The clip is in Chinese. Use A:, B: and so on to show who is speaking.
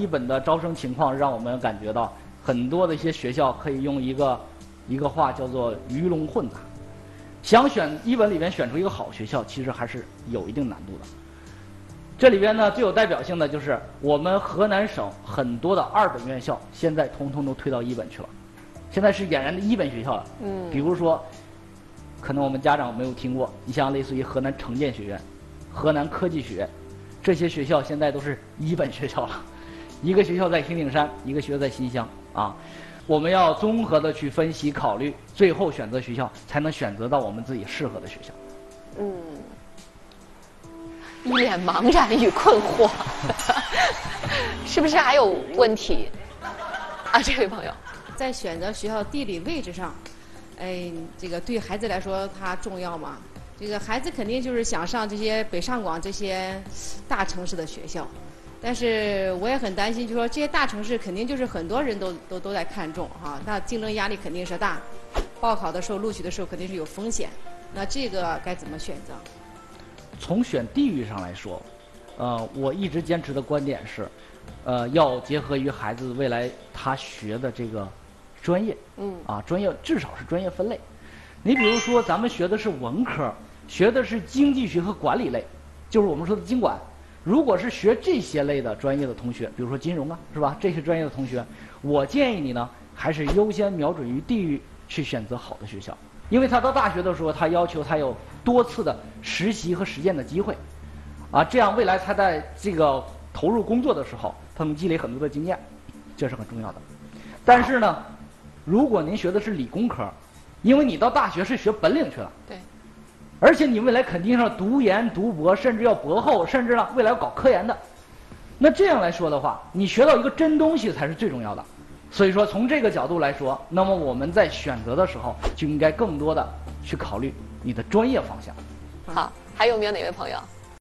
A: 一本的招生情况让我们感觉到很多的一些学校可以用一个一个话叫做鱼龙混杂。想选一本里面选出一个好学校，其实还是有一定难度的。这里边呢最有代表性的就是我们河南省很多的二本院校，现在通通都推到一本去了，现在是俨然的一本学校了。
B: 嗯
A: 比如说，可能我们家长没有听过，你像类似于河南城建学院、河南科技学院，这些学校现在都是一本学校了。一个学校在平顶山，一个学校在新乡啊。我们要综合的去分析考虑，最后选择学校，才能选择到我们自己适合的学校。
B: 嗯，一脸茫然与困惑，是不是还有问题？啊，这位朋友，
C: 在选择学校地理位置上，哎，这个对孩子来说它重要吗？这个孩子肯定就是想上这些北上广这些大城市的学校，但是我也很担心，就说这些大城市肯定就是很多人都都都在看重哈、那竞争压力肯定是大，报考的时候录取的时候肯定是有风险，那这个该怎么选择？
A: 从选地域上来说，呃，我一直坚持的观点是，呃，要结合于孩子未来他学的这个专业，
B: 嗯
A: 啊，专业至少是专业分类。你比如说，咱们学的是文科，学的是经济学和管理类，就是我们说的经管。如果是学这些类的专业的同学，比如说金融啊，是吧？这些专业的同学，我建议你呢，还是优先瞄准于地域去选择好的学校，因为他到大学的时候，他要求他有多次的实习和实践的机会，啊，这样未来他在这个投入工作的时候，他能积累很多的经验，这是很重要的。但是呢，如果您学的是理工科，因为你到大学是学本领去了，
B: 对，
A: 而且你未来肯定是要读研、读博，甚至要博后，甚至呢未来要搞科研的。那这样来说的话，你学到一个真东西才是最重要的。所以说，从这个角度来说，那么我们在选择的时候就应该更多的去考虑你的专业方向。
B: 好，还有没有哪位朋友？